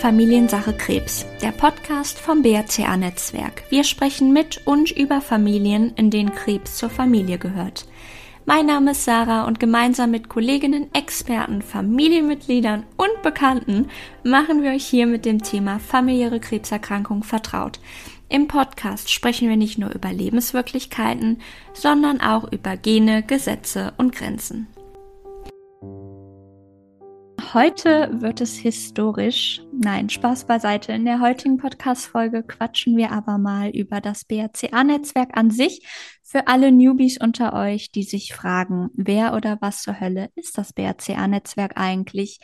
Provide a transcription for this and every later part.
Familiensache Krebs, der Podcast vom BRCA-Netzwerk. Wir sprechen mit und über Familien, in denen Krebs zur Familie gehört. Mein Name ist Sarah und gemeinsam mit Kolleginnen, Experten, Familienmitgliedern und Bekannten machen wir euch hier mit dem Thema familiäre Krebserkrankung vertraut. Im Podcast sprechen wir nicht nur über Lebenswirklichkeiten, sondern auch über Gene, Gesetze und Grenzen. Heute wird es historisch. Nein, Spaß beiseite. In der heutigen Podcast-Folge quatschen wir aber mal über das BRCA-Netzwerk an sich. Für alle Newbies unter euch, die sich fragen, wer oder was zur Hölle ist das BRCA-Netzwerk eigentlich?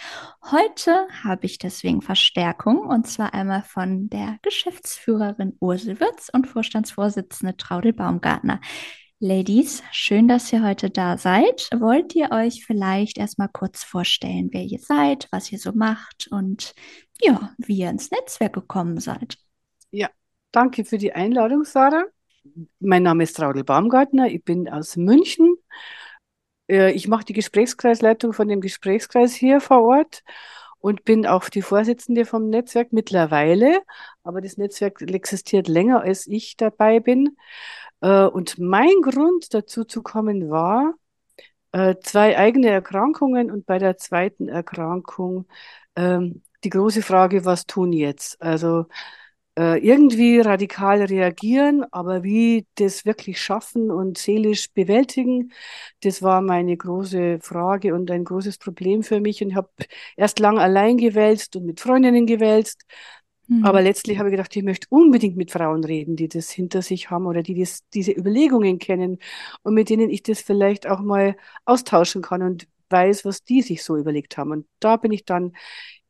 Heute habe ich deswegen Verstärkung und zwar einmal von der Geschäftsführerin Ursel Wirz und Vorstandsvorsitzende Traudel Baumgartner. Ladies, schön, dass ihr heute da seid. Wollt ihr euch vielleicht erstmal kurz vorstellen, wer ihr seid, was ihr so macht und ja, wie ihr ins Netzwerk gekommen seid? Ja, danke für die Einladung, Sarah. Mein Name ist Traudel Baumgartner, ich bin aus München. Äh, ich mache die Gesprächskreisleitung von dem Gesprächskreis hier vor Ort und bin auch die Vorsitzende vom Netzwerk mittlerweile. Aber das Netzwerk existiert länger, als ich dabei bin. Äh, und mein Grund dazu zu kommen war, äh, zwei eigene Erkrankungen und bei der zweiten Erkrankung ähm, die große Frage, was tun jetzt? Also äh, irgendwie radikal reagieren, aber wie das wirklich schaffen und seelisch bewältigen, das war meine große Frage und ein großes Problem für mich. Und ich habe erst lang allein gewälzt und mit Freundinnen gewälzt, Mhm. Aber letztlich habe ich gedacht, ich möchte unbedingt mit Frauen reden, die das hinter sich haben oder die das, diese Überlegungen kennen und mit denen ich das vielleicht auch mal austauschen kann und weiß, was die sich so überlegt haben. Und da bin ich dann,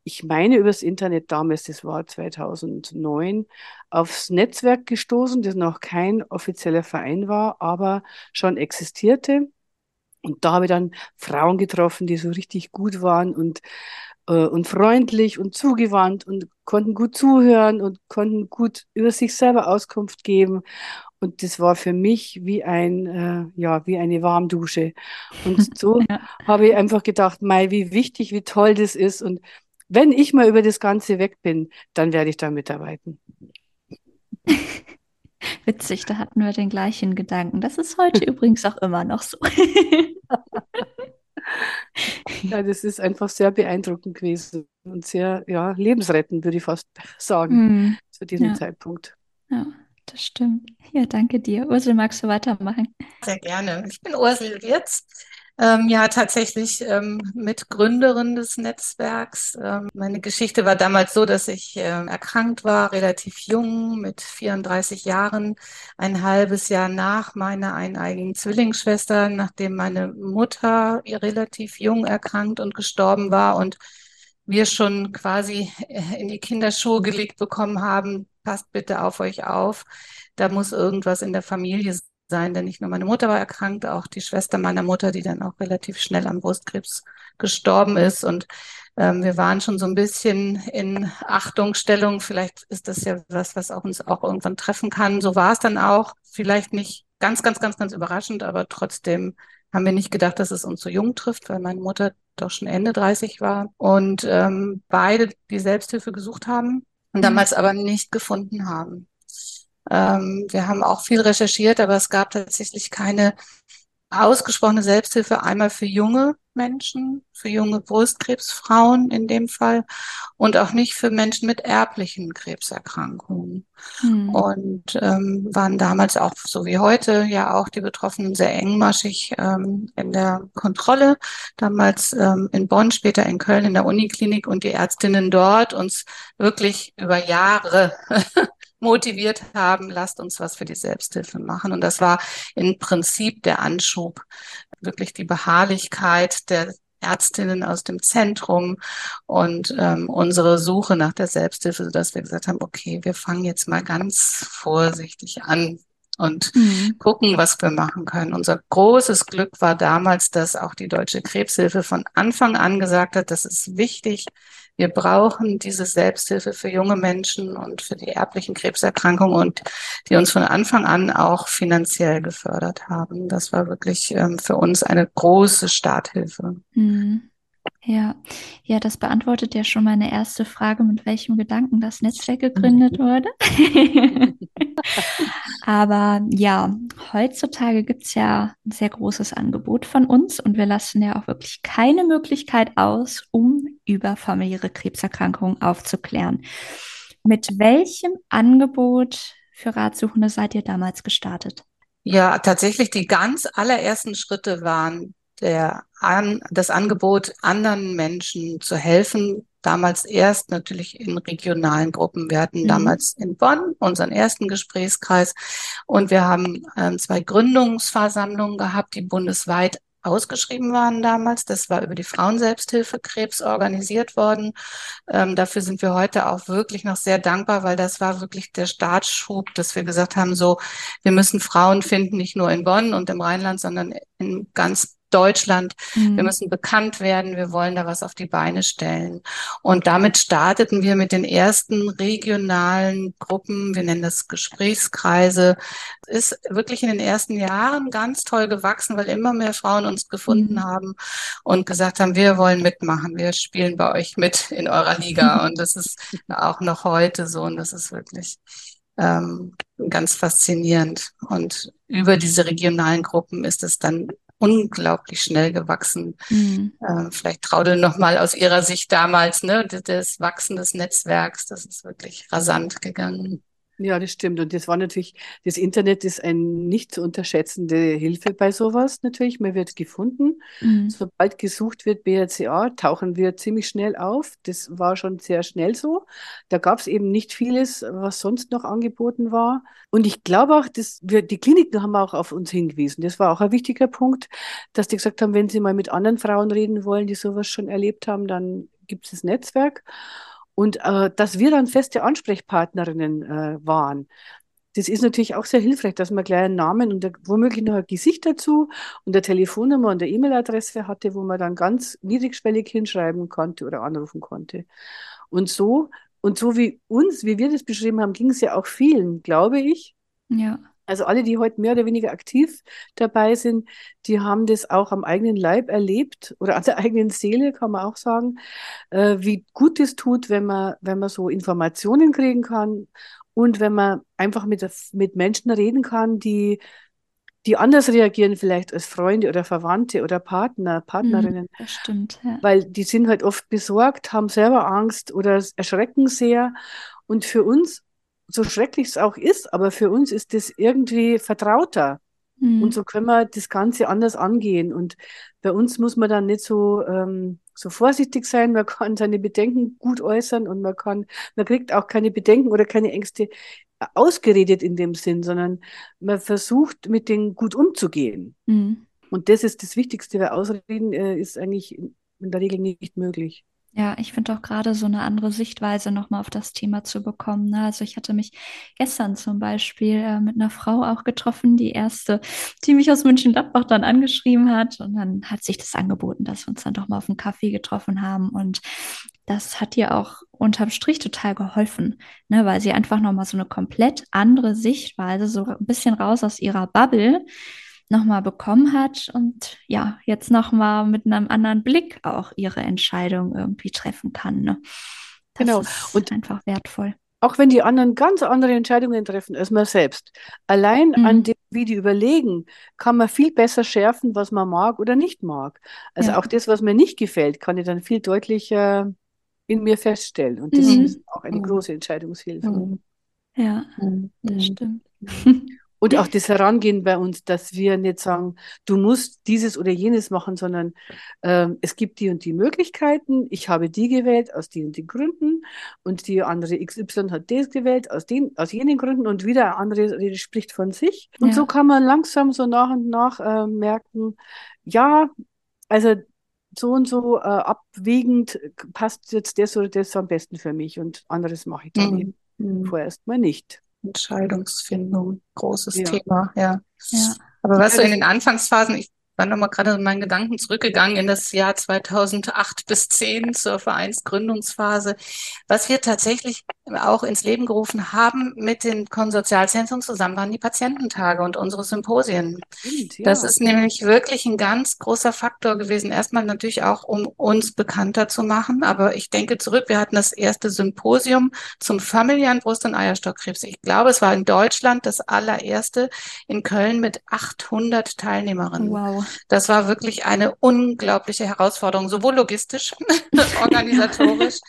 ich meine, übers Internet damals, das war 2009, aufs Netzwerk gestoßen, das noch kein offizieller Verein war, aber schon existierte. Und da habe ich dann Frauen getroffen, die so richtig gut waren und äh, und freundlich und zugewandt und konnten gut zuhören und konnten gut über sich selber Auskunft geben. Und das war für mich wie ein, äh, ja, wie eine Warmdusche. Und so ja. habe ich einfach gedacht, Mai, wie wichtig, wie toll das ist. Und wenn ich mal über das Ganze weg bin, dann werde ich da mitarbeiten. Witzig, da hatten wir den gleichen Gedanken. Das ist heute übrigens auch immer noch so. Ja, das ist einfach sehr beeindruckend gewesen und sehr ja, lebensrettend, würde ich fast sagen, mhm. zu diesem ja. Zeitpunkt. Ja, das stimmt. Ja, danke dir. Ursel, magst du weitermachen? Sehr gerne. Ich bin Ursel Wirz. Ähm, ja, tatsächlich ähm, Mitgründerin des Netzwerks. Ähm, meine Geschichte war damals so, dass ich äh, erkrankt war, relativ jung, mit 34 Jahren, ein halbes Jahr nach meiner eineigigen Zwillingsschwester, nachdem meine Mutter relativ jung erkrankt und gestorben war und wir schon quasi äh, in die Kinderschuhe gelegt bekommen haben, passt bitte auf euch auf. Da muss irgendwas in der Familie sein, denn nicht nur meine Mutter war erkrankt, auch die Schwester meiner Mutter, die dann auch relativ schnell an Brustkrebs gestorben ist. Und ähm, wir waren schon so ein bisschen in Achtungsstellung. Vielleicht ist das ja was, was auch uns auch irgendwann treffen kann. So war es dann auch. Vielleicht nicht ganz, ganz, ganz, ganz überraschend, aber trotzdem haben wir nicht gedacht, dass es uns so jung trifft, weil meine Mutter doch schon Ende 30 war und ähm, beide die Selbsthilfe gesucht haben und mhm. damals aber nicht gefunden haben. Ähm, wir haben auch viel recherchiert, aber es gab tatsächlich keine ausgesprochene Selbsthilfe einmal für junge Menschen, für junge Brustkrebsfrauen in dem Fall und auch nicht für Menschen mit erblichen Krebserkrankungen. Hm. Und ähm, waren damals auch, so wie heute, ja auch die Betroffenen sehr engmaschig ähm, in der Kontrolle. Damals ähm, in Bonn, später in Köln in der Uniklinik und die Ärztinnen dort uns wirklich über Jahre motiviert haben, lasst uns was für die Selbsthilfe machen. Und das war im Prinzip der Anschub, wirklich die Beharrlichkeit der Ärztinnen aus dem Zentrum und ähm, unsere Suche nach der Selbsthilfe, sodass wir gesagt haben, okay, wir fangen jetzt mal ganz vorsichtig an und mhm. gucken, was wir machen können. Unser großes Glück war damals, dass auch die Deutsche Krebshilfe von Anfang an gesagt hat, das ist wichtig, wir brauchen diese Selbsthilfe für junge Menschen und für die erblichen Krebserkrankungen und die uns von Anfang an auch finanziell gefördert haben. Das war wirklich ähm, für uns eine große Starthilfe. Mhm. Ja, ja, das beantwortet ja schon meine erste Frage, mit welchem Gedanken das Netzwerk gegründet wurde. Aber ja, heutzutage gibt es ja ein sehr großes Angebot von uns und wir lassen ja auch wirklich keine Möglichkeit aus, um über familiäre Krebserkrankungen aufzuklären. Mit welchem Angebot für Ratsuchende seid ihr damals gestartet? Ja, tatsächlich die ganz allerersten Schritte waren der an, das Angebot, anderen Menschen zu helfen. Damals erst natürlich in regionalen Gruppen. Wir hatten mhm. damals in Bonn unseren ersten Gesprächskreis und wir haben ähm, zwei Gründungsversammlungen gehabt, die bundesweit ausgeschrieben waren damals. Das war über die Frauenselbsthilfe Krebs organisiert worden. Ähm, dafür sind wir heute auch wirklich noch sehr dankbar, weil das war wirklich der Startschub, dass wir gesagt haben, so, wir müssen Frauen finden, nicht nur in Bonn und im Rheinland, sondern in ganz Deutschland. Mhm. Wir müssen bekannt werden. Wir wollen da was auf die Beine stellen. Und damit starteten wir mit den ersten regionalen Gruppen. Wir nennen das Gesprächskreise. Ist wirklich in den ersten Jahren ganz toll gewachsen, weil immer mehr Frauen uns gefunden mhm. haben und gesagt haben, wir wollen mitmachen. Wir spielen bei euch mit in eurer Liga. Und das ist auch noch heute so. Und das ist wirklich ähm, ganz faszinierend. Und über diese regionalen Gruppen ist es dann unglaublich schnell gewachsen. Mhm. Äh, vielleicht Traudel nochmal aus Ihrer Sicht damals, ne, das Wachsen des Netzwerks, das ist wirklich rasant gegangen. Ja, das stimmt. Und das war natürlich, das Internet ist eine nicht zu unterschätzende Hilfe bei sowas natürlich. Man wird gefunden. Mhm. Sobald gesucht wird, BRCA, tauchen wir ziemlich schnell auf. Das war schon sehr schnell so. Da gab es eben nicht vieles, was sonst noch angeboten war. Und ich glaube auch, dass wir, die Kliniken haben auch auf uns hingewiesen. Das war auch ein wichtiger Punkt, dass die gesagt haben, wenn sie mal mit anderen Frauen reden wollen, die sowas schon erlebt haben, dann gibt es das Netzwerk. Und äh, dass wir dann feste Ansprechpartnerinnen äh, waren, das ist natürlich auch sehr hilfreich, dass man gleich einen Namen und womöglich noch ein Gesicht dazu und eine Telefonnummer und eine E-Mail-Adresse hatte, wo man dann ganz niedrigschwellig hinschreiben konnte oder anrufen konnte. Und so, und so wie uns, wie wir das beschrieben haben, ging es ja auch vielen, glaube ich. Ja. Also alle, die heute mehr oder weniger aktiv dabei sind, die haben das auch am eigenen Leib erlebt oder an der eigenen Seele, kann man auch sagen, äh, wie gut es tut, wenn man, wenn man so Informationen kriegen kann und wenn man einfach mit, mit Menschen reden kann, die, die anders reagieren vielleicht als Freunde oder Verwandte oder Partner, Partnerinnen. Das stimmt, ja. Weil die sind halt oft besorgt, haben selber Angst oder erschrecken sehr. Und für uns so schrecklich es auch ist, aber für uns ist das irgendwie vertrauter. Mhm. Und so können wir das Ganze anders angehen. Und bei uns muss man dann nicht so, ähm, so vorsichtig sein. Man kann seine Bedenken gut äußern und man kann, man kriegt auch keine Bedenken oder keine Ängste ausgeredet in dem Sinn, sondern man versucht, mit denen gut umzugehen. Mhm. Und das ist das Wichtigste, weil Ausreden äh, ist eigentlich in der Regel nicht möglich. Ja, ich finde auch gerade so eine andere Sichtweise nochmal auf das Thema zu bekommen. Ne? Also ich hatte mich gestern zum Beispiel äh, mit einer Frau auch getroffen, die erste, die mich aus München-Gladbach dann angeschrieben hat. Und dann hat sich das angeboten, dass wir uns dann doch mal auf einen Kaffee getroffen haben. Und das hat ihr auch unterm Strich total geholfen, ne? weil sie einfach nochmal so eine komplett andere Sichtweise, so ein bisschen raus aus ihrer Bubble, nochmal bekommen hat und ja, jetzt nochmal mit einem anderen Blick auch ihre Entscheidung irgendwie treffen kann. Ne? Das genau. ist und einfach wertvoll. Auch wenn die anderen ganz andere Entscheidungen treffen als man selbst. Allein mhm. an dem, wie die überlegen, kann man viel besser schärfen, was man mag oder nicht mag. Also ja. auch das, was mir nicht gefällt, kann ich dann viel deutlicher in mir feststellen. Und das mhm. ist auch eine mhm. große Entscheidungshilfe. Mhm. Ja, mhm. das stimmt. Und auch das Herangehen bei uns, dass wir nicht sagen, du musst dieses oder jenes machen, sondern äh, es gibt die und die Möglichkeiten. Ich habe die gewählt aus den und den Gründen und die andere XY hat das gewählt aus den, aus jenen Gründen und wieder eine andere spricht von sich. Und ja. so kann man langsam so nach und nach äh, merken, ja, also so und so äh, abwägend passt jetzt das oder das am besten für mich und anderes mache ich dann mhm. eben mhm. vorerst mal nicht. Entscheidungsfindung, großes ja. Thema, ja. ja. Aber was so in den Anfangsphasen, ich war nochmal gerade in meinen Gedanken zurückgegangen in das Jahr 2008 bis 10 zur Vereinsgründungsphase. Was wir tatsächlich auch ins Leben gerufen haben mit den Konsortialzentren zusammen waren die Patiententage und unsere Symposien. Ja. Das ist nämlich wirklich ein ganz großer Faktor gewesen. Erstmal natürlich auch, um uns bekannter zu machen. Aber ich denke zurück, wir hatten das erste Symposium zum familiären Brust- und Eierstockkrebs. Ich glaube, es war in Deutschland das allererste in Köln mit 800 Teilnehmerinnen. Wow. Das war wirklich eine unglaubliche Herausforderung, sowohl logistisch, organisatorisch,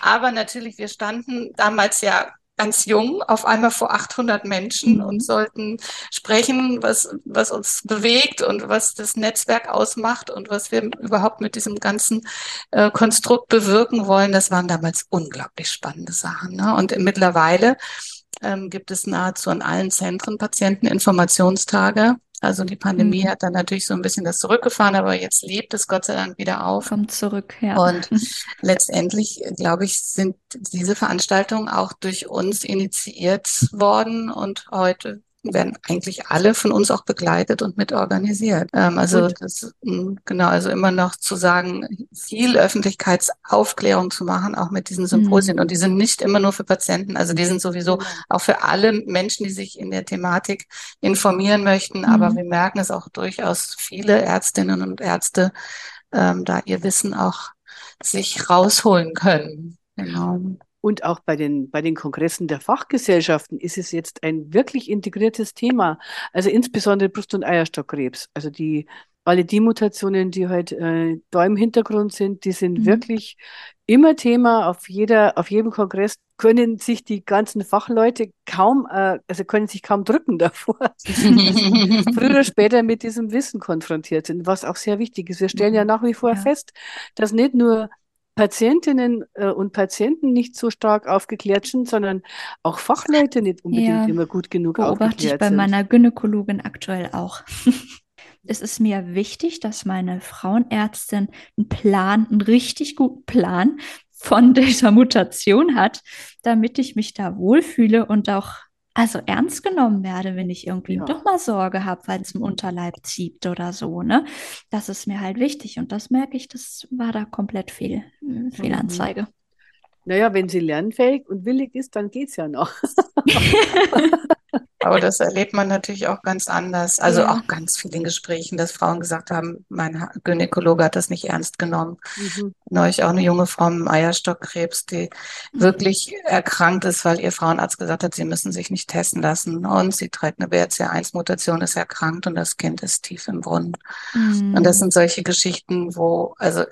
aber natürlich, wir standen damals ja ganz jung, auf einmal vor 800 Menschen mhm. und sollten sprechen, was, was uns bewegt und was das Netzwerk ausmacht und was wir überhaupt mit diesem ganzen äh, Konstrukt bewirken wollen. Das waren damals unglaublich spannende Sachen. Ne? Und mittlerweile ähm, gibt es nahezu an allen Zentren Patienteninformationstage also die Pandemie mhm. hat dann natürlich so ein bisschen das zurückgefahren, aber jetzt lebt es Gott sei Dank wieder auf. Kommt zurück, ja. Und letztendlich, glaube ich, sind diese Veranstaltungen auch durch uns initiiert worden und heute werden eigentlich alle von uns auch begleitet und mitorganisiert. Ähm, also das, hm, genau, also immer noch zu sagen, viel Öffentlichkeitsaufklärung zu machen, auch mit diesen Symposien. Mhm. Und die sind nicht immer nur für Patienten, also die sind sowieso auch für alle Menschen, die sich in der Thematik informieren möchten. Mhm. Aber wir merken es auch durchaus viele Ärztinnen und Ärzte, ähm, da ihr Wissen auch sich rausholen können. Genau. Und auch bei den, bei den Kongressen der Fachgesellschaften ist es jetzt ein wirklich integriertes Thema. Also insbesondere Brust- und Eierstockkrebs. Also die, alle die Mutationen, die heute halt, äh, da im Hintergrund sind, die sind mhm. wirklich immer Thema. Auf jeder, auf jedem Kongress können sich die ganzen Fachleute kaum, äh, also können sich kaum drücken davor. früher oder später mit diesem Wissen konfrontiert sind, was auch sehr wichtig ist. Wir stellen ja mhm. nach wie vor ja. fest, dass nicht nur Patientinnen äh, und Patienten nicht so stark aufgeklärt sind, sondern auch Fachleute nicht unbedingt ja, immer gut genug beobachte ich bei sind. meiner Gynäkologin aktuell auch. es ist mir wichtig, dass meine Frauenärztin einen Plan, einen richtig guten Plan von dieser Mutation hat, damit ich mich da wohlfühle und auch also ernst genommen werde, wenn ich irgendwie ja. doch mal Sorge habe, weil es im Unterleib zieht oder so, ne? Das ist mir halt wichtig und das merke ich, das war da komplett fehl, Fehlanzeige. Mhm. Naja, wenn sie lernfähig und willig ist, dann geht es ja noch. Aber das erlebt man natürlich auch ganz anders. Also ja. auch ganz viel in Gesprächen, dass Frauen gesagt haben, mein Gynäkologe hat das nicht ernst genommen. Mhm. Neulich auch eine junge Frau mit Eierstockkrebs, die mhm. wirklich erkrankt ist, weil ihr Frauenarzt gesagt hat, sie müssen sich nicht testen lassen. Und sie trägt eine BRCA1-Mutation, ist erkrankt und das Kind ist tief im Brunnen. Mhm. Und das sind solche Geschichten, wo, also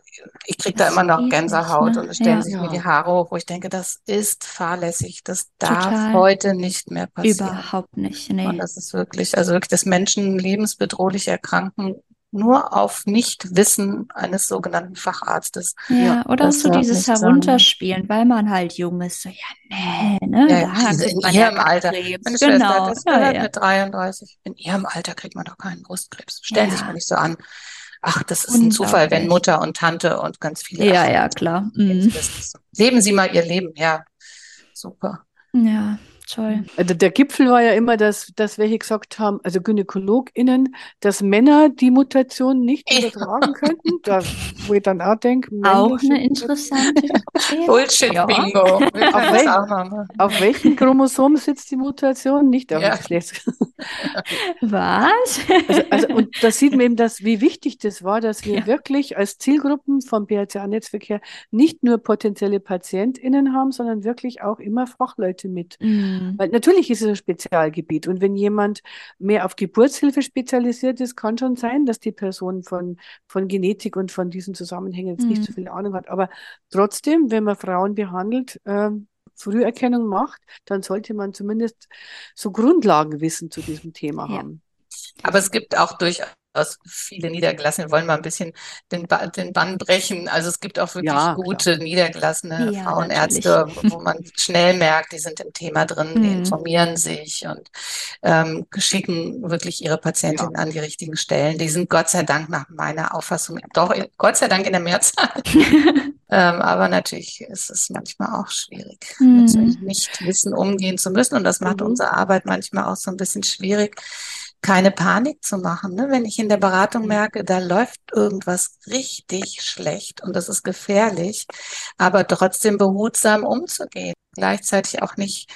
ich kriege da immer noch Gänsehaut ne? und es stellen ja. sich mir die Haare hoch, wo ich denke, das ist fahrlässig. Das darf Total. heute nicht mehr passieren. Überhaupt nicht, nee. Und das ist wirklich, also wirklich, dass Menschen lebensbedrohlich erkranken, nur auf Nichtwissen eines sogenannten Facharztes. Ja, oder so dieses Herunterspielen, weil man halt jung ist. So, ja, nee, ne? Ja, in ihrem ja Alter. Krebs. Meine genau. Schwester hat das ja, ja. mit 33. In ihrem Alter kriegt man doch keinen Brustkrebs. Stellen ja. sich mal nicht so an. Ach, das ist ein Zufall, wenn Mutter und Tante und ganz viele. Ja, ja, klar. Mhm. Leben Sie mal Ihr Leben, ja. Super. Ja, Toll. Also der Gipfel war ja immer, dass, dass welche gesagt haben, also GynäkologInnen, dass Männer die Mutation nicht übertragen könnten. Da, wo ich dann auch denke, auch eine interessante Bullshit-Bingo. Auf, wel auf welchem Chromosom sitzt die Mutation? Nicht auf ja. Geschlechts. Was? Also, also, und da sieht man eben, dass, wie wichtig das war, dass wir ja. wirklich als Zielgruppen vom BRCA-Netzverkehr nicht nur potenzielle PatientInnen haben, sondern wirklich auch immer Fachleute mit. Mhm. Mhm. Weil natürlich ist es ein Spezialgebiet. Und wenn jemand mehr auf Geburtshilfe spezialisiert ist, kann schon sein, dass die Person von, von Genetik und von diesen Zusammenhängen jetzt mhm. nicht so viel Ahnung hat. Aber trotzdem, wenn man Frauen behandelt, äh, Früherkennung macht, dann sollte man zumindest so Grundlagenwissen zu diesem Thema ja. haben. Aber es gibt auch durchaus aus viele Niedergelassene wollen mal ein bisschen den, ba den Bann brechen. Also es gibt auch wirklich ja, gute klar. niedergelassene ja, Frauenärzte, natürlich. wo man schnell merkt, die sind im Thema drin, mhm. die informieren sich und ähm, schicken wirklich ihre Patientinnen ja. an die richtigen Stellen. Die sind Gott sei Dank nach meiner Auffassung doch Gott sei Dank in der Mehrzahl. ähm, aber natürlich ist es manchmal auch schwierig, mhm. mit nicht Wissen umgehen zu müssen. Und das macht mhm. unsere Arbeit manchmal auch so ein bisschen schwierig keine Panik zu machen. Ne? Wenn ich in der Beratung merke, da läuft irgendwas richtig schlecht und das ist gefährlich, aber trotzdem behutsam umzugehen. gleichzeitig auch nicht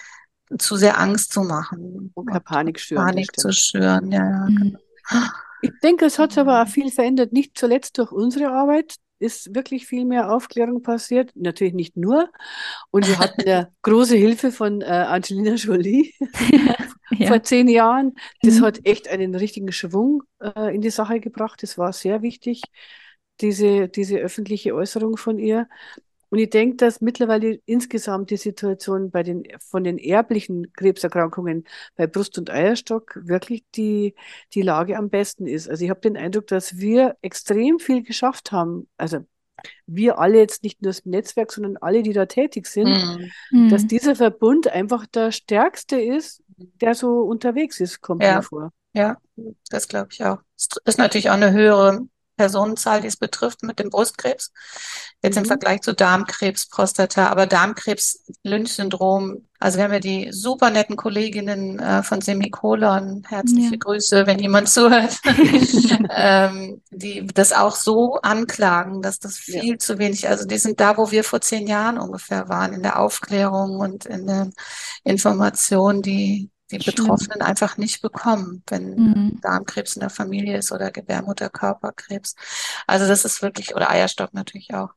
zu sehr Angst zu machen. Keine Panik schüren. Panik zu schüren, ja. ja. Mhm. Ich denke, es hat aber auch viel verändert, nicht zuletzt durch unsere Arbeit, ist wirklich viel mehr Aufklärung passiert. Natürlich nicht nur. Und wir hatten ja große Hilfe von äh, Angelina Jolie Ja. vor zehn Jahren. Das Mhm. hat echt einen richtigen Schwung äh, in die Sache gebracht. Das war sehr wichtig, diese, diese öffentliche Äußerung von ihr. Und ich denke, dass mittlerweile insgesamt die Situation bei den, von den erblichen Krebserkrankungen bei Brust- und Eierstock wirklich die, die Lage am besten ist. Also ich habe den Eindruck, dass wir extrem viel geschafft haben. Also wir alle jetzt nicht nur das Netzwerk, sondern alle, die da tätig sind, Mhm. Mhm. dass dieser Verbund einfach der stärkste ist, der so unterwegs ist, kommt Ja. mir vor. Ja, das glaube ich auch. Es ist natürlich auch eine höhere Personenzahl, die es betrifft mit dem Brustkrebs. Jetzt im Mhm. Vergleich zu Darmkrebs, Prostata, aber Darmkrebs, Lynch-Syndrom. Also wir haben ja die super netten Kolleginnen äh, von Semikolon. Herzliche Ja. Grüße, wenn jemand zuhört. ähm, die das auch so anklagen, dass das Ja. viel zu wenig, also die sind da, wo wir vor zehn Jahren ungefähr waren, in der Aufklärung und in der Information, die die. Betroffenen einfach nicht bekommen, wenn Mhm. Darmkrebs in der Familie ist oder Gebärmutterkörperkrebs. Also das ist wirklich, oder Eierstock natürlich auch.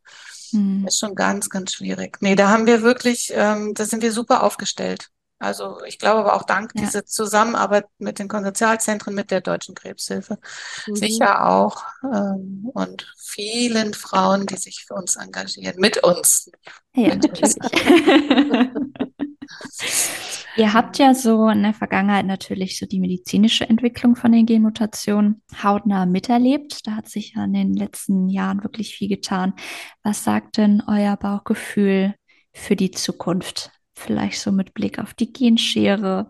Mhm. Ist schon ganz, ganz schwierig. Nee, da haben wir wirklich, ähm, da sind wir super aufgestellt. Also ich glaube aber auch dank Ja. dieser Zusammenarbeit mit den Konsortialzentren, mit der Deutschen Krebshilfe, Mhm. sicher auch, ähm, und vielen Frauen, die sich für uns engagieren, mit uns. Ja, natürlich. Ihr habt ja so in der Vergangenheit natürlich so die medizinische Entwicklung von den Genmutationen hautnah miterlebt. Da hat sich ja in den letzten Jahren wirklich viel getan. Was sagt denn euer Bauchgefühl für die Zukunft? Vielleicht so mit Blick auf die Genschere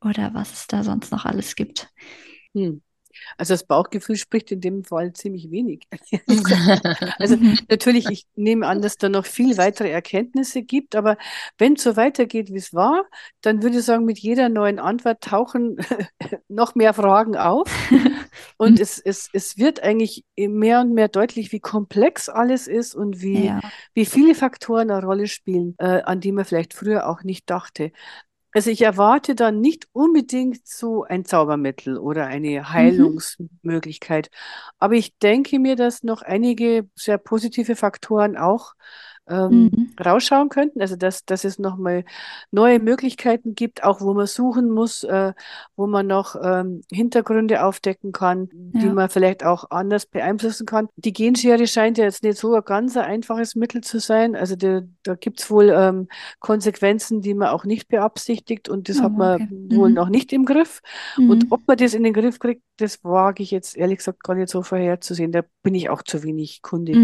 oder was es da sonst noch alles gibt. Hm. Also das Bauchgefühl spricht in dem Fall ziemlich wenig. Also natürlich, ich nehme an, dass da noch viel weitere Erkenntnisse gibt, aber wenn es so weitergeht, wie es war, dann würde ich sagen, mit jeder neuen Antwort tauchen noch mehr Fragen auf. Und es, es, es wird eigentlich mehr und mehr deutlich, wie komplex alles ist und wie, Ja. wie viele Faktoren eine Rolle spielen, äh, an die man vielleicht früher auch nicht dachte. Also ich erwarte dann nicht unbedingt so ein Zaubermittel oder eine Heilungsmöglichkeit, aber ich denke mir, dass noch einige sehr positive Faktoren auch ähm, Mhm. rausschauen könnten. Also dass, dass es nochmal neue Möglichkeiten gibt, auch wo man suchen muss, äh, wo man noch ähm, Hintergründe aufdecken kann, die Ja. man vielleicht auch anders beeinflussen kann. Die Genschere scheint ja jetzt nicht so ein ganz ein einfaches Mittel zu sein. Also da, da gibt's wohl ähm, Konsequenzen, die man auch nicht beabsichtigt und das Oh, hat man okay. wohl Mhm. noch nicht im Griff. Und Mhm. ob man das in den Griff kriegt, das wage ich jetzt ehrlich gesagt gar nicht so vorherzusehen. Da bin ich auch zu wenig kundig.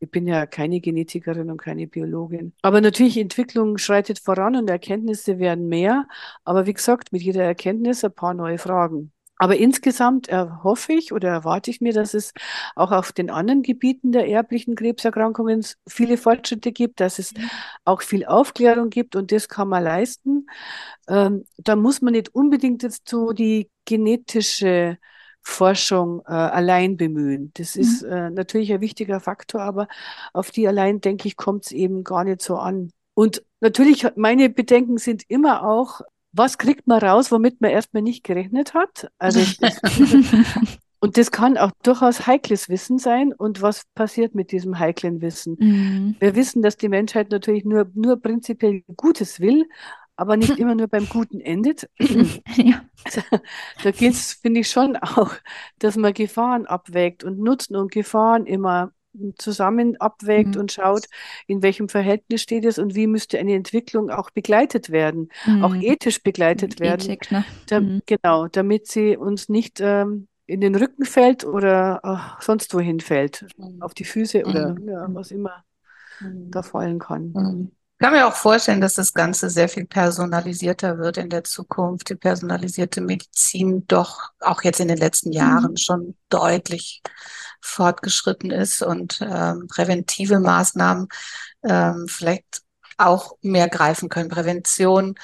Mhm. Ich bin ja keine Genetikerin und keine Biologin. Aber natürlich, Entwicklung schreitet voran und Erkenntnisse werden mehr. Aber wie gesagt, mit jeder Erkenntnis ein paar neue Fragen. Aber insgesamt erhoffe ich oder erwarte ich mir, dass es auch auf den anderen Gebieten der erblichen Krebserkrankungen viele Fortschritte gibt, dass es auch viel Aufklärung gibt und das kann man leisten. Ähm, da muss man nicht unbedingt jetzt so die genetische Forschung äh, allein bemühen. Das ist äh, natürlich ein wichtiger Faktor, aber auf die allein, denke ich, kommt es eben gar nicht so an. Und natürlich, meine Bedenken sind immer auch, was kriegt man raus, womit man erstmal nicht gerechnet hat? Also und das kann auch durchaus heikles Wissen sein. Und was passiert mit diesem heiklen Wissen? Mhm. Wir wissen, dass die Menschheit natürlich nur, nur prinzipiell Gutes will, aber nicht immer nur beim Guten endet. Ja. Also, da gilt es, finde ich, schon auch, dass man Gefahren abwägt und Nutzen und Gefahren immer zusammen abwägt Mhm. und schaut, in welchem Verhältnis steht es und wie müsste eine Entwicklung auch begleitet werden, auch Mhm. ethisch begleitet werden, Ethik, ne? da, Mhm. genau, damit sie uns nicht ähm, in den Rücken fällt oder äh, sonst wohin fällt, auf die Füße oder Mhm. ja, was immer Mhm. da fallen kann. Mhm. Ich kann mir auch vorstellen, dass das Ganze sehr viel personalisierter wird in der Zukunft. Die personalisierte Medizin doch auch jetzt in den letzten Jahren schon deutlich fortgeschritten ist und ähm, präventive Maßnahmen ähm, vielleicht auch mehr greifen können. Prävention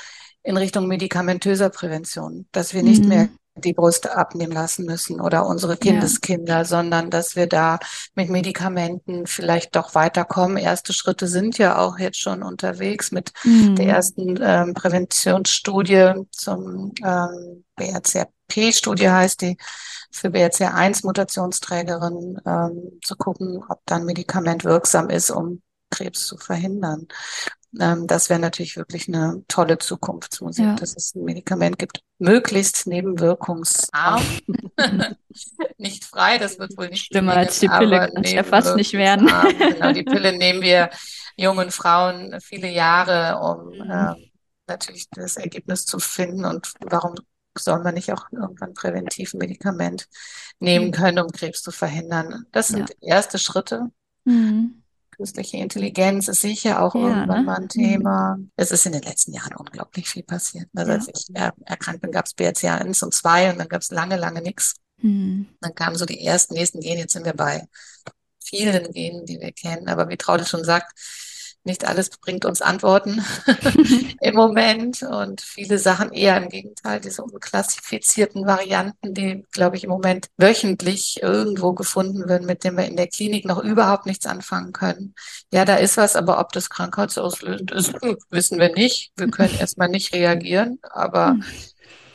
in Richtung medikamentöser Prävention, dass wir nicht Mhm. mehr die Brust abnehmen lassen müssen oder unsere Kindeskinder, ja. sondern dass wir da mit Medikamenten vielleicht doch weiterkommen. Erste Schritte sind ja auch jetzt schon unterwegs mit mhm. der ersten ähm, Präventionsstudie zum ähm, BRCRP-Studie heißt die für BRCA1-Mutationsträgerin ähm, zu gucken, ob dann Medikament wirksam ist, um Krebs zu verhindern. Ähm, das wäre natürlich wirklich eine tolle Zukunftsmusik, ja. dass es ein Medikament gibt, möglichst nebenwirkungsarm, nicht frei, das wird wohl nicht schlimmer als die Pille, kann es ja fast nicht werden. genau, die Pille nehmen wir jungen Frauen viele Jahre, um äh, natürlich das Ergebnis zu finden und warum soll man nicht auch irgendwann präventiv ein Medikament nehmen mhm. können, um Krebs zu verhindern. Das sind ja. erste Schritte. Mhm. Künstliche Intelligenz ist sicher auch ja, irgendwann ne? mal ein Thema. Mhm. Es ist in den letzten Jahren unglaublich viel passiert. Also ja. als ich er erkrankt bin, gab es BRCA 1 und 2 und dann gab es lange, lange nichts. Mhm. Dann kamen so die ersten, nächsten Gene. Jetzt sind wir bei vielen Genen, die wir kennen. Aber wie Traudel schon sagt, nicht alles bringt uns Antworten im Moment und viele Sachen eher im Gegenteil, diese unklassifizierten Varianten, die, glaube ich, im Moment wöchentlich irgendwo gefunden werden, mit denen wir in der Klinik noch überhaupt nichts anfangen können. Ja, da ist was, aber ob das krankheitsauslösend ist, wissen wir nicht. Wir können erstmal nicht reagieren, aber hm.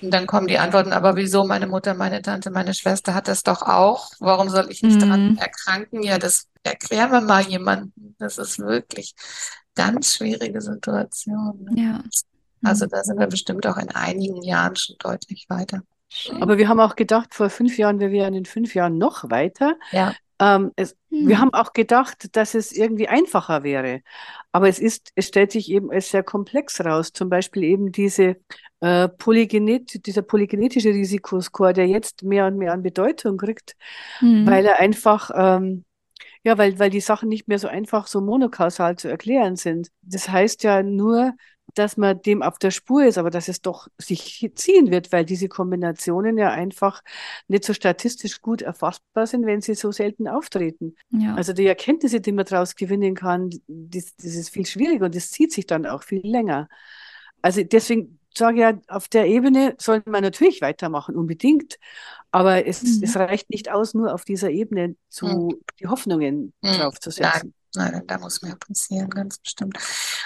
Und dann kommen die Antworten, aber wieso meine Mutter, meine Tante, meine Schwester hat das doch auch? Warum soll ich nicht mm. dran erkranken? Ja, das erklären wir mal jemanden. Das ist wirklich ganz schwierige Situation. Ne? Ja. Also da sind wir bestimmt auch in einigen Jahren schon deutlich weiter. Aber wir haben auch gedacht, vor fünf Jahren, wir wären in fünf Jahren noch weiter. Ja. Ähm, es, hm. Wir haben auch gedacht, dass es irgendwie einfacher wäre. Aber es ist, es stellt sich eben als sehr komplex raus. Zum Beispiel eben diese äh, Polygenet, dieser polygenetische Risikoscore, der jetzt mehr und mehr an Bedeutung kriegt, hm. weil er einfach, ähm, ja, weil, weil die Sachen nicht mehr so einfach so monokausal zu erklären sind. Das heißt ja nur, dass man dem auf der Spur ist, aber dass es doch sich ziehen wird, weil diese Kombinationen ja einfach nicht so statistisch gut erfassbar sind, wenn sie so selten auftreten. Ja. Also die Erkenntnisse, die man daraus gewinnen kann, das, das ist viel schwieriger und das zieht sich dann auch viel länger. Also deswegen sage ich ja, auf der Ebene sollte man natürlich weitermachen, unbedingt. Aber es, mhm. es reicht nicht aus, nur auf dieser Ebene zu, mhm. die Hoffnungen mhm. draufzusetzen. Nein, da muss mehr passieren, ganz bestimmt.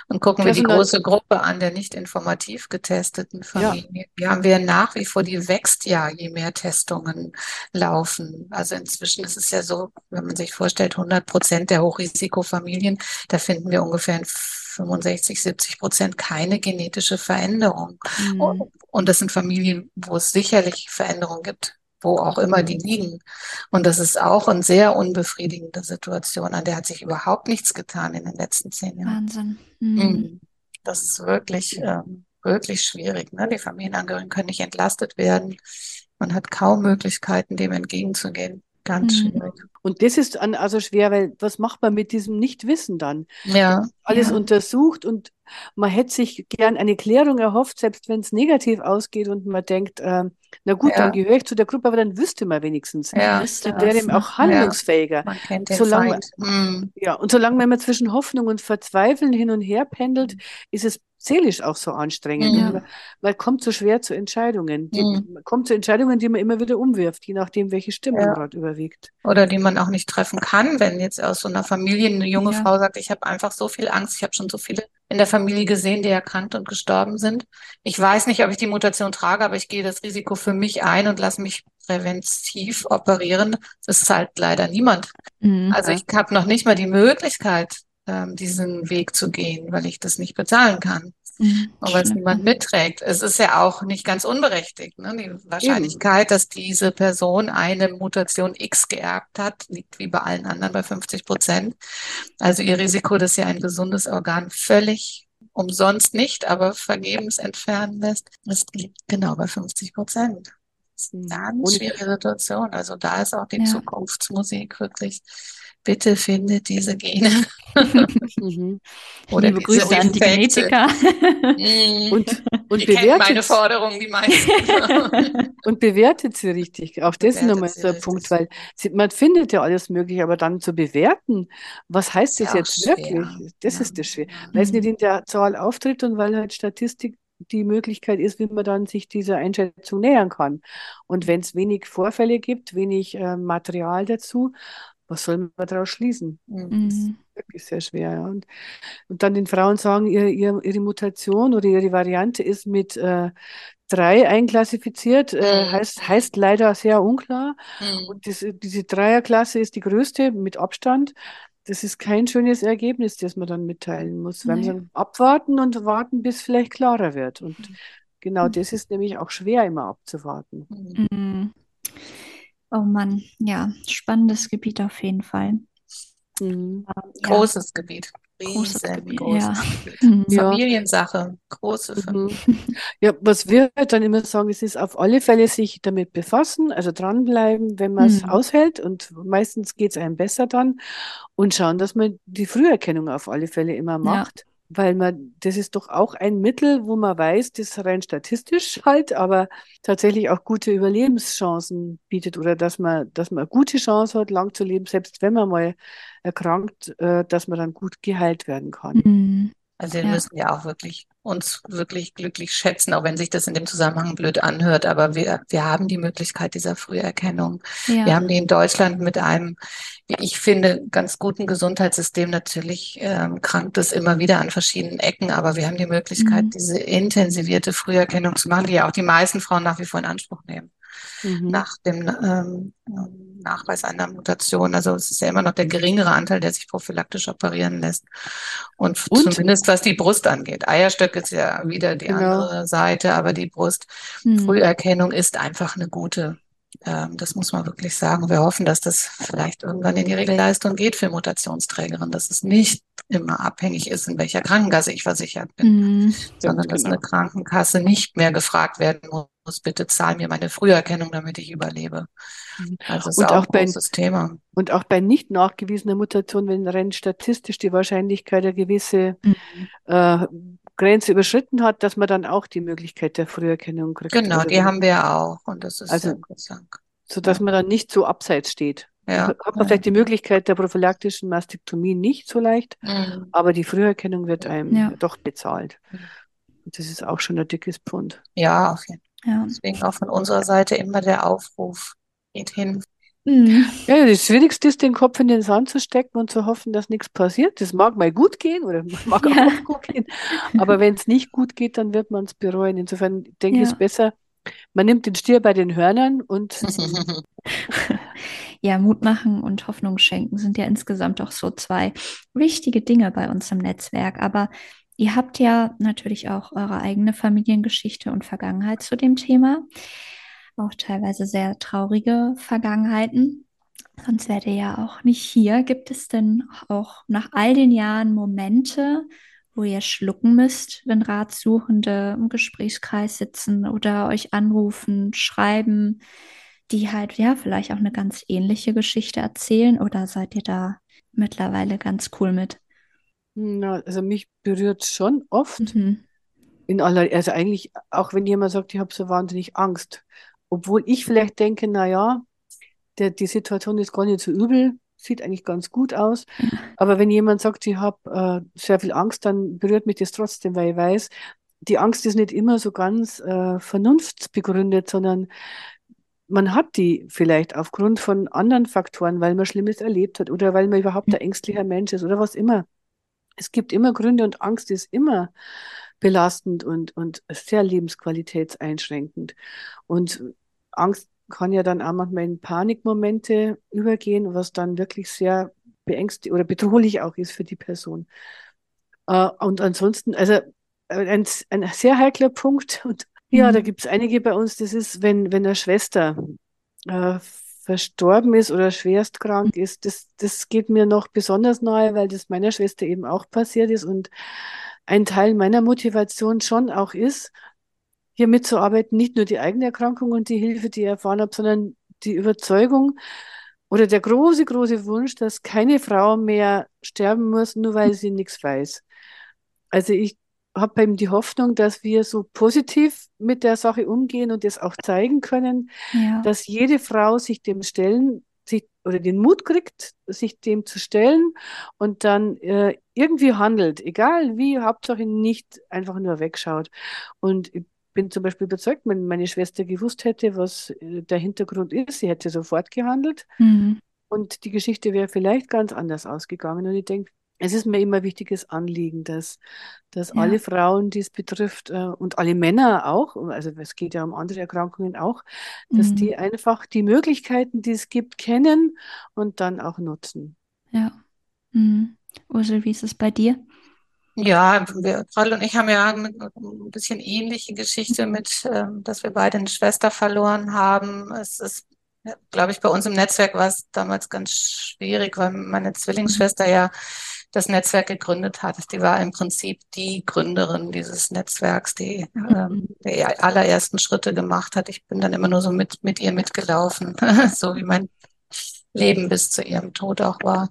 Und gucken wir die große Gruppe an der nicht informativ getesteten Familien. Ja. Haben wir nach wie vor, die wächst ja, je mehr Testungen laufen. Also inzwischen ist es ja so, wenn man sich vorstellt, 100 Prozent der Hochrisikofamilien, da finden wir ungefähr in 65, 70 Prozent keine genetische Veränderung. Mhm. Und das sind Familien, wo es sicherlich Veränderungen gibt wo auch immer die liegen. Und das ist auch eine sehr unbefriedigende Situation, an der hat sich überhaupt nichts getan in den letzten zehn Jahren. Wahnsinn. Mhm. mhm. Das ist wirklich, ähm, wirklich schwierig. Ne? Die Familienangehörigen können nicht entlastet werden. Man hat kaum Möglichkeiten, dem entgegenzugehen. Ganz mhm. schwierig. Und das ist also schwer, weil was macht man mit diesem Nichtwissen dann? Ja. Alles ja. untersucht und man hätte sich gern eine Klärung erhofft, selbst wenn es negativ ausgeht und man denkt, äh, na gut, ja. dann gehöre ich zu der Gruppe, aber dann wüsste man wenigstens. Ja, dann wäre eben auch handlungsfähiger. Ja, man kennt den solange, Feind. Mhm. Ja, und solange man zwischen Hoffnung und Verzweifeln hin und her pendelt, ist es seelisch auch so anstrengend. Ja. Man, man, kommt so schwer zu Entscheidungen. Die, mhm. Man kommt zu Entscheidungen, die man immer wieder umwirft, je nachdem, welche Stimmung ja. gerade überwiegt. Oder die man auch nicht treffen kann, wenn jetzt aus so einer Familie eine junge ja. Frau sagt, ich habe einfach so viel Angst, ich habe schon so viele in der Familie gesehen, die erkrankt und gestorben sind. Ich weiß nicht, ob ich die Mutation trage, aber ich gehe das Risiko für mich ein und lasse mich präventiv operieren. Das zahlt leider niemand. Mhm. Also ich habe noch nicht mal die Möglichkeit, ähm, diesen Weg zu gehen, weil ich das nicht bezahlen kann. Mhm, und weil es niemand mitträgt. Es ist ja auch nicht ganz unberechtigt. Ne? Die Wahrscheinlichkeit, dass diese Person eine Mutation X geerbt hat, liegt wie bei allen anderen bei 50 Prozent. Also ihr Risiko, dass ihr ein gesundes Organ völlig umsonst nicht, aber vergebens entfernen lässt, das liegt genau bei 50 Prozent. Das ist eine ganz schwierige Situation. Also da ist auch die ja. Zukunftsmusik wirklich bitte findet diese Gene. mhm. Oder Liebe Grüße an die Genetiker. Mhm. und, und die bewertet meine Forderung, die meisten. und bewertet sie richtig. Auch das ist nochmal so ein Punkt, weil sie, man findet ja alles Mögliche, aber dann zu bewerten, was heißt das jetzt schwer. wirklich? Das ja. ist das schwer. Weil es nicht in der Zahl auftritt und weil halt Statistik die Möglichkeit ist, wie man dann sich dieser Einschätzung nähern kann. Und wenn es wenig Vorfälle gibt, wenig äh, Material dazu, was soll man daraus schließen? Mhm. Das ist wirklich sehr schwer. Ja. Und, und dann den Frauen sagen, ihr, ihr, ihre Mutation oder ihre Variante ist mit äh, drei einklassifiziert, äh, mhm. heißt, heißt leider sehr unklar. Mhm. Und diese, diese Dreierklasse ist die größte mit Abstand. Das ist kein schönes Ergebnis, das man dann mitteilen muss. Weil nee. man abwarten und warten, bis vielleicht klarer wird. Und mhm. genau das ist nämlich auch schwer immer abzuwarten. Mhm. Oh Mann, ja, spannendes Gebiet auf jeden Fall. Mhm. Großes ja. Gebiet. Großes Gebiet, ja. Gebiet. Familiensache, große Familie. Ja, was wir halt dann immer sagen, es ist auf alle Fälle sich damit befassen, also dranbleiben, wenn man es mhm. aushält und meistens geht es einem besser dann und schauen, dass man die Früherkennung auf alle Fälle immer macht. Weil man, das ist doch auch ein Mittel, wo man weiß, das rein statistisch halt, aber tatsächlich auch gute Überlebenschancen bietet oder dass man, dass man eine gute Chance hat, lang zu leben, selbst wenn man mal erkrankt, äh, dass man dann gut geheilt werden kann. Mhm. Also wir ja. müssen ja auch wirklich uns wirklich glücklich schätzen, auch wenn sich das in dem Zusammenhang blöd anhört. Aber wir, wir haben die Möglichkeit dieser Früherkennung. Ja. Wir haben die in Deutschland mit einem, wie ich finde, ganz guten Gesundheitssystem. Natürlich ähm, krankt es immer wieder an verschiedenen Ecken, aber wir haben die Möglichkeit, mhm. diese intensivierte Früherkennung zu machen, die ja auch die meisten Frauen nach wie vor in Anspruch nehmen mhm. nach dem ähm, Nachweis einer Mutation. Also es ist ja immer noch der geringere Anteil, der sich prophylaktisch operieren lässt. Und, Und? zumindest was die Brust angeht. Eierstöcke ist ja wieder die genau. andere Seite, aber die Brustfrüherkennung mhm. ist einfach eine gute ähm, das muss man wirklich sagen. Wir hoffen, dass das vielleicht irgendwann in die Regelleistung geht für Mutationsträgerinnen, dass es nicht immer abhängig ist, in welcher Krankenkasse ich versichert bin, mhm. sondern dass genau. eine Krankenkasse nicht mehr gefragt werden muss, bitte zahl mir meine Früherkennung, damit ich überlebe. Mhm. Also das ist und auch, auch ein großes bei, Thema. Und auch bei nicht nachgewiesener Mutation, wenn rein statistisch die Wahrscheinlichkeit eine gewisse mhm. äh, Grenze überschritten hat, dass man dann auch die Möglichkeit der Früherkennung kriegt. Genau, also, die haben wir auch und das ist also, sehr Gott So dass ja. man dann nicht so abseits steht. Ja. Hat man ja. vielleicht die Möglichkeit der prophylaktischen Mastektomie nicht so leicht, mhm. aber die Früherkennung wird einem ja. doch bezahlt. Und das ist auch schon ein dickes Pfund. Ja, auf jeden Fall. Ja. Deswegen auch von unserer Seite immer der Aufruf, geht hin, Mhm. Ja, das Schwierigste ist, den Kopf in den Sand zu stecken und zu hoffen, dass nichts passiert. Das mag mal gut gehen oder mag ja. auch gut gehen. Aber wenn es nicht gut geht, dann wird man es bereuen. Insofern denke ich, ja. es besser, man nimmt den Stier bei den Hörnern und. ja, Mut machen und Hoffnung schenken sind ja insgesamt auch so zwei wichtige Dinge bei uns im Netzwerk. Aber ihr habt ja natürlich auch eure eigene Familiengeschichte und Vergangenheit zu dem Thema auch teilweise sehr traurige Vergangenheiten. Sonst wärt ihr ja auch nicht hier. Gibt es denn auch nach all den Jahren Momente, wo ihr schlucken müsst, wenn Ratsuchende im Gesprächskreis sitzen oder euch anrufen, schreiben, die halt ja vielleicht auch eine ganz ähnliche Geschichte erzählen? Oder seid ihr da mittlerweile ganz cool mit? Na, also mich berührt schon oft. Mhm. In aller, also eigentlich, auch wenn jemand sagt, ich habe so wahnsinnig Angst, obwohl ich vielleicht denke, na ja, der, die Situation ist gar nicht so übel, sieht eigentlich ganz gut aus. Aber wenn jemand sagt, ich habe äh, sehr viel Angst, dann berührt mich das trotzdem, weil ich weiß, die Angst ist nicht immer so ganz äh, vernunftsbegründet, sondern man hat die vielleicht aufgrund von anderen Faktoren, weil man Schlimmes erlebt hat oder weil man überhaupt ein ängstlicher Mensch ist oder was immer. Es gibt immer Gründe und Angst ist immer belastend und, und sehr lebensqualitätseinschränkend. Und Angst kann ja dann auch manchmal in Panikmomente übergehen, was dann wirklich sehr beängstigend oder bedrohlich auch ist für die Person. Äh, und ansonsten, also äh, ein, ein sehr heikler Punkt, und ja, mhm. da gibt es einige bei uns, das ist, wenn, wenn eine Schwester äh, verstorben ist oder schwerst krank mhm. ist, das, das geht mir noch besonders nahe, weil das meiner Schwester eben auch passiert ist und ein Teil meiner Motivation schon auch ist, hier mitzuarbeiten, nicht nur die eigene Erkrankung und die Hilfe, die ich erfahren habe, sondern die Überzeugung oder der große, große Wunsch, dass keine Frau mehr sterben muss, nur weil sie nichts weiß. Also ich habe eben die Hoffnung, dass wir so positiv mit der Sache umgehen und das auch zeigen können, ja. dass jede Frau sich dem stellen, sich oder den Mut kriegt, sich dem zu stellen und dann äh, irgendwie handelt, egal wie, Hauptsache nicht einfach nur wegschaut. Und ich bin zum Beispiel überzeugt, wenn meine Schwester gewusst hätte, was äh, der Hintergrund ist, sie hätte sofort gehandelt Mhm. und die Geschichte wäre vielleicht ganz anders ausgegangen. Und ich denke, es ist mir immer ein wichtiges Anliegen, dass, dass Ja. alle Frauen, die es betrifft, äh, und alle Männer auch, also es geht ja um andere Erkrankungen auch, dass Mhm. die einfach die Möglichkeiten, die es gibt, kennen und dann auch nutzen. Ja. Mhm. Ursel, wie ist es bei dir? Ja, wir, und ich haben ja eine, ein bisschen ähnliche Geschichte mit, ähm, dass wir beide eine Schwester verloren haben. Es ist, glaube ich, bei uns im Netzwerk war es damals ganz schwierig, weil meine Zwillingsschwester ja das Netzwerk gegründet hat. Die war im Prinzip die Gründerin dieses Netzwerks, die ähm, die allerersten Schritte gemacht hat. Ich bin dann immer nur so mit, mit ihr mitgelaufen, so wie mein Leben bis zu ihrem Tod auch war.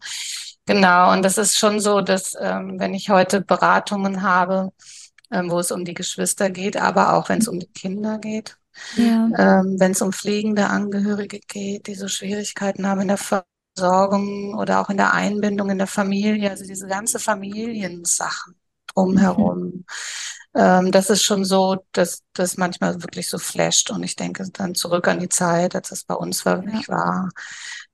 Genau, und das ist schon so, dass ähm, wenn ich heute Beratungen habe, ähm, wo es um die Geschwister geht, aber auch wenn es um die Kinder geht, Ja. ähm, wenn es um pflegende Angehörige geht, die so Schwierigkeiten haben in der Versorgung oder auch in der Einbindung in der Familie, also diese ganze Familiensachen drumherum. Ähm, das ist schon so, dass das manchmal wirklich so flasht. Und ich denke dann zurück an die Zeit, als es bei uns war. Ja. Ich war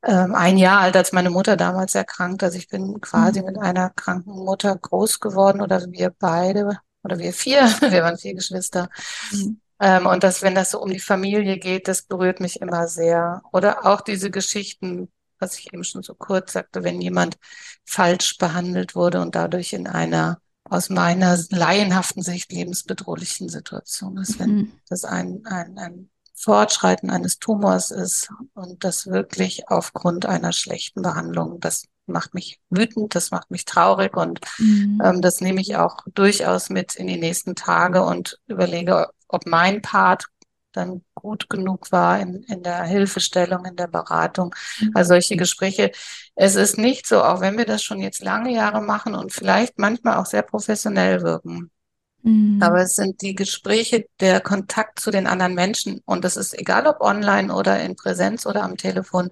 ähm, ein Jahr alt, als meine Mutter damals erkrankt. Also ich bin quasi Mhm. mit einer kranken Mutter groß geworden oder wir beide oder wir vier, wir waren vier Geschwister. Mhm. Ähm, und dass, wenn das so um die Familie geht, das berührt mich immer sehr. Oder auch diese Geschichten, was ich eben schon so kurz sagte, wenn jemand falsch behandelt wurde und dadurch in einer aus meiner laienhaften Sicht lebensbedrohlichen Situation ist, wenn Mhm. das ein, ein, ein Fortschreiten eines Tumors ist und das wirklich aufgrund einer schlechten Behandlung, das macht mich wütend, das macht mich traurig und Mhm. ähm, das nehme ich auch durchaus mit in die nächsten Tage und überlege, ob mein Part dann gut genug war in, in der Hilfestellung, in der Beratung. Also solche Gespräche. Es ist nicht so, auch wenn wir das schon jetzt lange Jahre machen und vielleicht manchmal auch sehr professionell wirken. Mhm. Aber es sind die Gespräche, der Kontakt zu den anderen Menschen und das ist egal ob online oder in Präsenz oder am Telefon.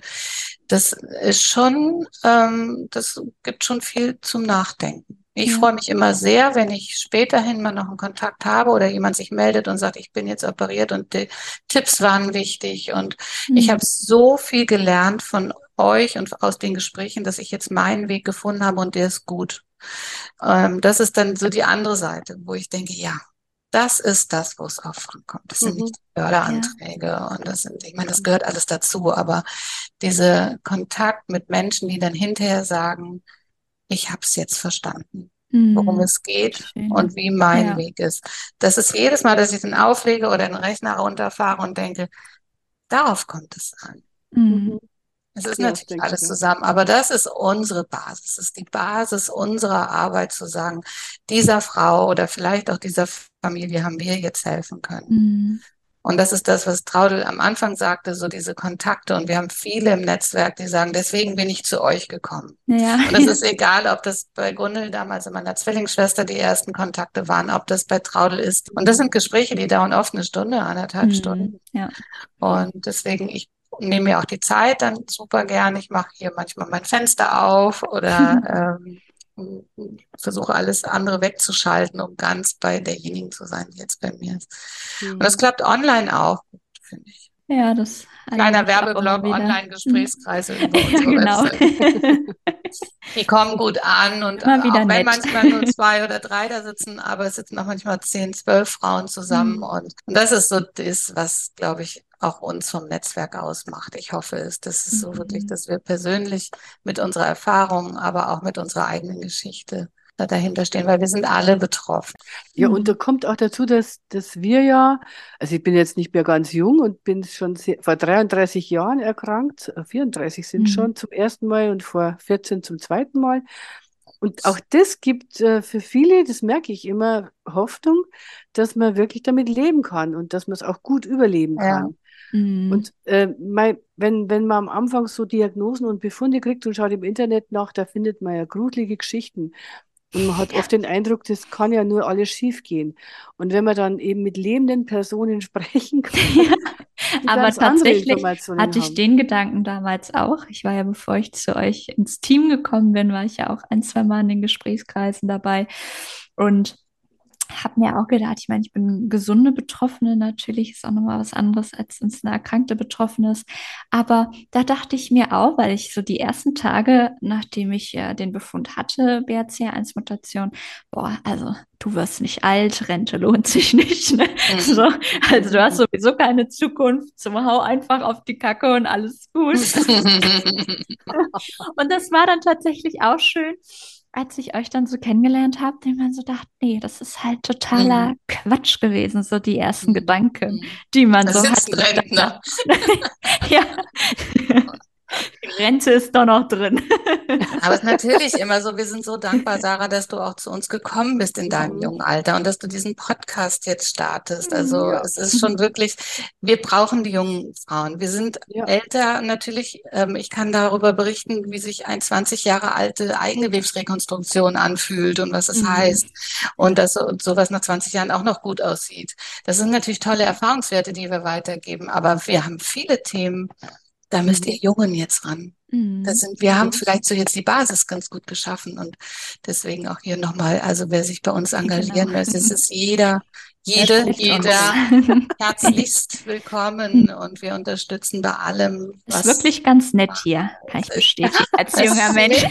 Das ist schon, ähm, das gibt schon viel zum Nachdenken. Ich Ja. freue mich immer sehr, wenn ich späterhin mal noch einen Kontakt habe oder jemand sich meldet und sagt, ich bin jetzt operiert und die Tipps waren wichtig und ich Mhm. habe so viel gelernt von euch und aus den Gesprächen, dass ich jetzt meinen Weg gefunden habe und der ist gut. Ähm, das ist dann so die andere Seite, wo ich denke, ja, das ist das, wo es auch ankommt. Das sind Mhm. nicht die Förderanträge und das sind, ich meine, das gehört alles dazu, aber dieser Kontakt mit Menschen, die dann hinterher sagen, ich habe es jetzt verstanden, worum Mhm. es geht Schön. und wie mein Ja. Weg ist. Das ist jedes Mal, dass ich den auflege oder den Rechner runterfahre und denke, darauf kommt es an. Mhm. Es ist Ja, natürlich alles zusammen, aber das ist unsere Basis. Es ist die Basis unserer Arbeit zu sagen, dieser Frau oder vielleicht auch dieser Familie haben wir jetzt helfen können. Mhm. Und das ist das, was Traudel am Anfang sagte, so diese Kontakte. Und wir haben viele im Netzwerk, die sagen, deswegen bin ich zu euch gekommen. Ja. Und das ist egal, ob das bei Gundel damals und meiner Zwillingsschwester die ersten Kontakte waren, ob das bei Traudel ist. Und das sind Gespräche, die dauern oft eine Stunde, anderthalb Mhm. Stunden. Ja. Und deswegen, ich nehme mir auch die Zeit dann super gern. Ich mache hier manchmal mein Fenster auf oder ähm, versuche alles andere wegzuschalten, um ganz bei derjenigen zu sein, die jetzt bei mir ist. Und das Mhm. klappt online auch, finde ich. Ja, das Kleiner Werbeblock. Online-Gesprächskreise über unsere genau. Website. Die kommen gut an und auch wenn nett. manchmal nur zwei oder drei da sitzen, aber es sitzen auch manchmal zehn, zwölf Frauen zusammen Mhm. und, und das ist so das, was, glaube ich, auch uns vom Netzwerk ausmacht. Ich hoffe es, das ist so wirklich, Mhm. dass wir persönlich mit unserer Erfahrung, aber auch mit unserer eigenen Geschichte da dahinter stehen, weil wir sind alle betroffen. Ja, und Mhm. da kommt auch dazu, dass, dass wir ja, also ich bin jetzt nicht mehr ganz jung und bin schon sehr, vor 33 Jahren erkrankt, äh, 34 sind Mhm. schon zum ersten Mal und vor 14 zum zweiten Mal. Und auch das gibt äh, für viele, das merke ich immer, Hoffnung, dass man wirklich damit leben kann und dass man es auch gut überleben Ja. kann. Mhm. Und äh, mein, wenn, wenn man am Anfang so Diagnosen und Befunde kriegt und schaut im Internet nach, da findet man ja gruselige Geschichten. Und man hat oft den Eindruck, das kann ja nur alles schief gehen. Und wenn man dann eben mit lebenden Personen sprechen kann, Ja, Aber tatsächlich hatte ich haben. den Gedanken damals auch. Ich war ja, bevor ich zu euch ins Team gekommen bin, war ich ja auch ein, zwei Mal in den Gesprächskreisen dabei. Und habe mir auch gedacht, ich meine, ich bin gesunde Betroffene, natürlich ist auch nochmal was anderes, als wenn es eine erkrankte Betroffene ist. Aber da dachte ich mir auch, weil ich so die ersten Tage, nachdem ich ja den Befund hatte, BRCA1-Mutation, boah, also du wirst nicht alt, Rente lohnt sich nicht. Ne? Mhm. So, also du hast sowieso keine Zukunft, so hau einfach auf die Kacke und alles gut. und das war dann tatsächlich auch schön als ich euch dann so kennengelernt habe, den man so dachte, nee, das ist halt totaler mhm. Quatsch gewesen, so die ersten mhm. Gedanken, mhm. die man das so hat. ja. Rente ist doch noch drin. Aber es ist natürlich immer so, wir sind so dankbar, Sarah, dass du auch zu uns gekommen bist in deinem jungen Alter und dass du diesen Podcast jetzt startest. Also ja. es ist schon wirklich, wir brauchen die jungen Frauen. Wir sind ja. älter natürlich. Ähm, ich kann darüber berichten, wie sich ein 20 Jahre alte Eigengewebsrekonstruktion anfühlt und was es mhm. heißt. Und dass so, sowas nach 20 Jahren auch noch gut aussieht. Das sind natürlich tolle Erfahrungswerte, die wir weitergeben. Aber wir haben viele Themen, da müsst mhm. ihr Jungen jetzt ran. Mhm. Das sind, wir haben vielleicht so jetzt die Basis ganz gut geschaffen und deswegen auch hier nochmal, also wer sich bei uns engagieren genau. möchte, es ist jeder, jede, jeder herzlichst willkommen und wir unterstützen bei allem. Was ist wirklich ganz nett hier, kann ich bestätigen, als junger Mensch.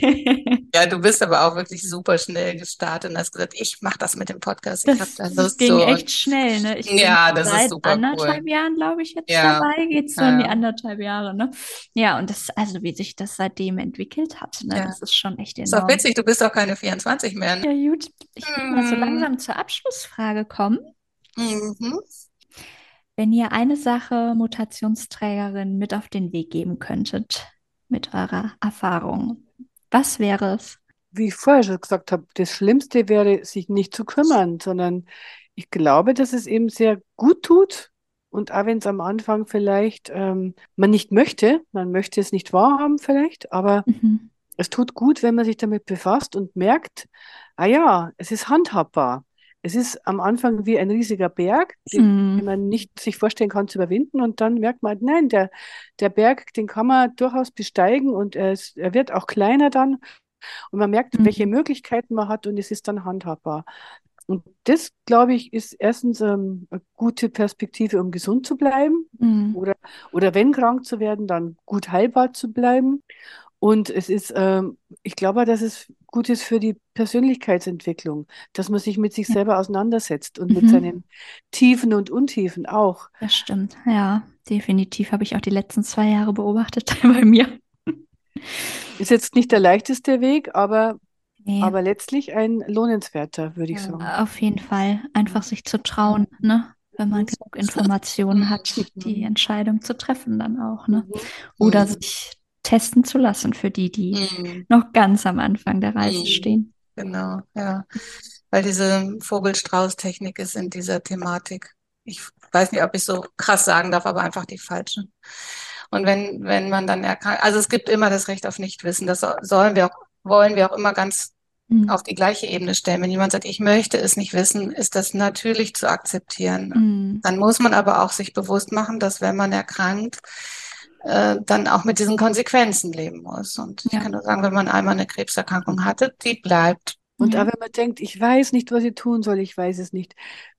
ja, du bist aber auch wirklich super schnell gestartet und hast gesagt, ich mache das mit dem Podcast. Ich habe da Lust das ging so. echt schnell, ne? Ich ja, das seit ist super anderthalb cool. Jahren, glaube ich, jetzt ja. dabei. Geht so ja. in die anderthalb Jahre, ne? Ja, und das, also wie sich das seitdem entwickelt hat, ne? Ja. Das ist schon echt enorm. Ist auch witzig, du bist auch keine 24 mehr. Ne? Ja, gut. Ich bin mal so hm. langsam zur Abschlussfrage kommen. Mhm. Wenn ihr eine Sache Mutationsträgerin mit auf den Weg geben könntet, mit eurer Erfahrung, was wäre es? Wie ich vorher schon gesagt habe, das Schlimmste wäre, sich nicht zu kümmern, sondern ich glaube, dass es eben sehr gut tut. Und auch wenn es am Anfang vielleicht ähm, man nicht möchte, man möchte es nicht wahrhaben vielleicht, aber mhm. es tut gut, wenn man sich damit befasst und merkt, ah ja, es ist handhabbar. Es ist am Anfang wie ein riesiger Berg, den, den, man nicht sich vorstellen kann zu überwinden. Und dann merkt man, nein, der, der Berg, den kann man durchaus besteigen und er, ist, er wird auch kleiner dann. Und man merkt, mhm. welche Möglichkeiten man hat und es ist dann handhabbar. Und das, glaube ich, ist erstens ähm, eine gute Perspektive, um gesund zu bleiben mhm. oder, oder wenn krank zu werden, dann gut heilbar zu bleiben. Und es ist, ähm, ich glaube, dass es gut ist für die Persönlichkeitsentwicklung, dass man sich mit sich selber auseinandersetzt und mhm. mit seinen Tiefen und Untiefen auch. Das stimmt, ja, definitiv habe ich auch die letzten zwei Jahre beobachtet bei mir. Ist jetzt nicht der leichteste Weg, aber, nee. aber letztlich ein lohnenswerter, würde ich sagen. Auf jeden Fall, einfach sich zu trauen, ne? wenn man genug Informationen hat, die Entscheidung zu treffen dann auch. Ne? Mhm. Oder mhm. sich testen zu lassen für die, die mhm. noch ganz am Anfang der Reise mhm. stehen. Genau, ja. Weil diese Vogelstrauß-Technik ist in dieser Thematik. Ich weiß nicht, ob ich so krass sagen darf, aber einfach die falsche. Und wenn, wenn man dann erkannt, also es gibt immer das Recht auf Nichtwissen. Das sollen wir auch, wollen wir auch immer ganz mhm. auf die gleiche Ebene stellen. Wenn jemand sagt, ich möchte es nicht wissen, ist das natürlich zu akzeptieren. Mhm. Dann muss man aber auch sich bewusst machen, dass wenn man erkrankt, äh, dann auch mit diesen Konsequenzen leben muss. Und ja. ich kann nur sagen, wenn man einmal eine Krebserkrankung hatte, die bleibt. Und ja. auch wenn man denkt, ich weiß nicht, was ich tun soll, ich weiß es nicht.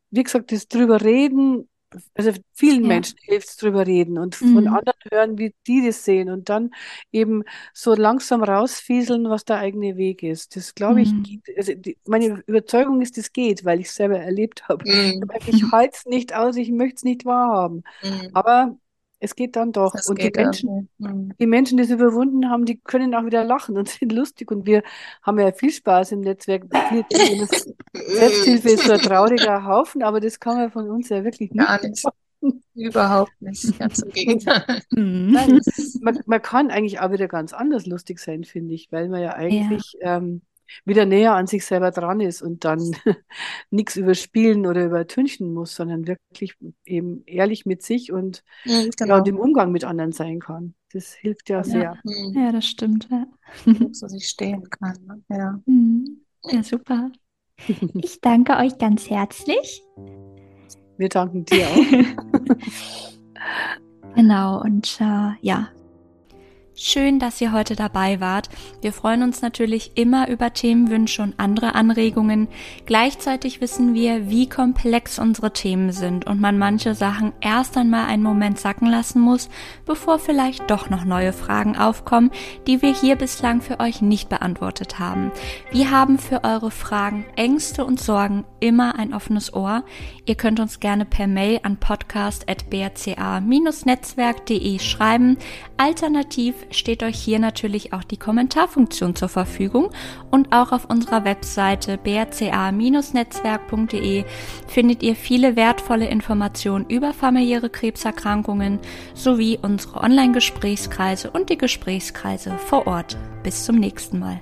Wie gesagt, das drüber reden, also vielen ja. Menschen hilft es drüber reden und von mhm. anderen hören, wie die das sehen und dann eben so langsam rausfieseln, was der eigene Weg ist. Das glaube ich, mhm. also die, meine Überzeugung ist, das geht, weil ich es selber erlebt habe. Mhm. Ich halte es nicht aus, ich möchte es nicht wahrhaben. Mhm. Aber es geht dann doch. Das und die Menschen, mhm. die Menschen, die es überwunden haben, die können auch wieder lachen und sind lustig. Und wir haben ja viel Spaß im Netzwerk. Selbsthilfe ist so ein trauriger Haufen, aber das kann man von uns ja wirklich nicht. Gar nicht. Überhaupt nicht, ganz im Gegenteil. Mhm. Nein, man, man, kann eigentlich auch wieder ganz anders lustig sein, finde ich, weil man ja eigentlich ja. Ähm, wieder näher an sich selber dran ist und dann nichts überspielen oder übertünchen muss, sondern wirklich eben ehrlich mit sich und, mhm, genau. ja, und im Umgang mit anderen sein kann. Das hilft ja, ja. sehr. Mhm. Ja, das stimmt. Ja. So sich stehen kann. Ne? Ja. Mhm. ja, super. Ich danke euch ganz herzlich. Wir danken dir auch. genau, und äh, ja, Schön, dass ihr heute dabei wart. Wir freuen uns natürlich immer über Themenwünsche und andere Anregungen. Gleichzeitig wissen wir, wie komplex unsere Themen sind und man manche Sachen erst einmal einen Moment sacken lassen muss, bevor vielleicht doch noch neue Fragen aufkommen, die wir hier bislang für euch nicht beantwortet haben. Wir haben für eure Fragen, Ängste und Sorgen immer ein offenes Ohr. Ihr könnt uns gerne per Mail an podcast.brca-netzwerk.de schreiben. Alternativ steht euch hier natürlich auch die Kommentarfunktion zur Verfügung und auch auf unserer Webseite brca-netzwerk.de findet ihr viele wertvolle Informationen über familiäre Krebserkrankungen sowie unsere Online-Gesprächskreise und die Gesprächskreise vor Ort. Bis zum nächsten Mal.